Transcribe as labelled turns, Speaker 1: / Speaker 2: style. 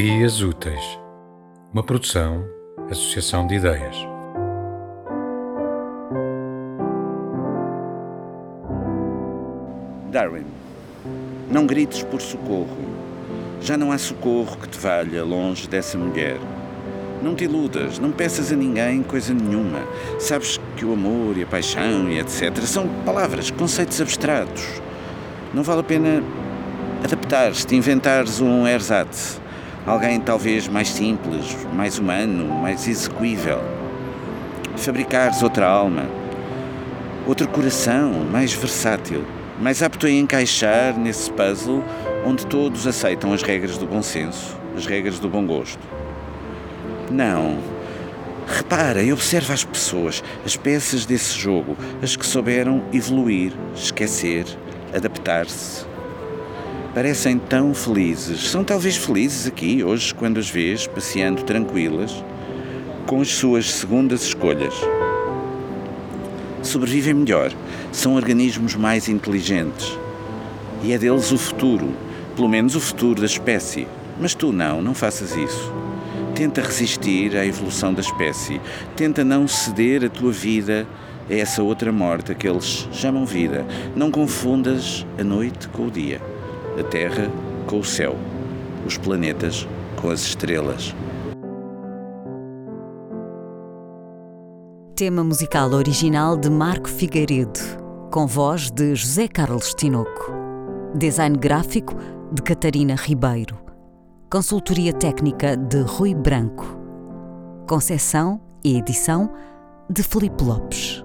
Speaker 1: Ideias Úteis, uma produção, associação de ideias.
Speaker 2: Darwin, não grites por socorro. Já não há socorro que te valha longe dessa mulher. Não te iludas, não peças a ninguém coisa nenhuma. Sabes que o amor e a paixão e etc. são palavras, conceitos abstratos. Não vale a pena adaptares-te, inventares um ersatz. Alguém talvez mais simples, mais humano, mais execuível. Fabricares outra alma, outro coração, mais versátil, mais apto a encaixar nesse puzzle onde todos aceitam as regras do bom senso, as regras do bom gosto. Não. Repara e observa as pessoas, as peças desse jogo, as que souberam evoluir, esquecer, adaptar-se. Parecem tão felizes. São talvez felizes aqui, hoje, quando as vês passeando tranquilas, com as suas segundas escolhas. Sobrevivem melhor, são organismos mais inteligentes. E é deles o futuro, pelo menos o futuro da espécie. Mas tu não, não faças isso. Tenta resistir à evolução da espécie. Tenta não ceder a tua vida a essa outra morte que eles chamam vida. Não confundas a noite com o dia, a terra com o céu, os planetas com as estrelas.
Speaker 3: Tema musical original de Marco Figueiredo, com voz de José Carlos Tinoco. Design gráfico de Catarina Ribeiro. Consultoria técnica de Rui Branco. Concessão e edição de Felipe Lopes.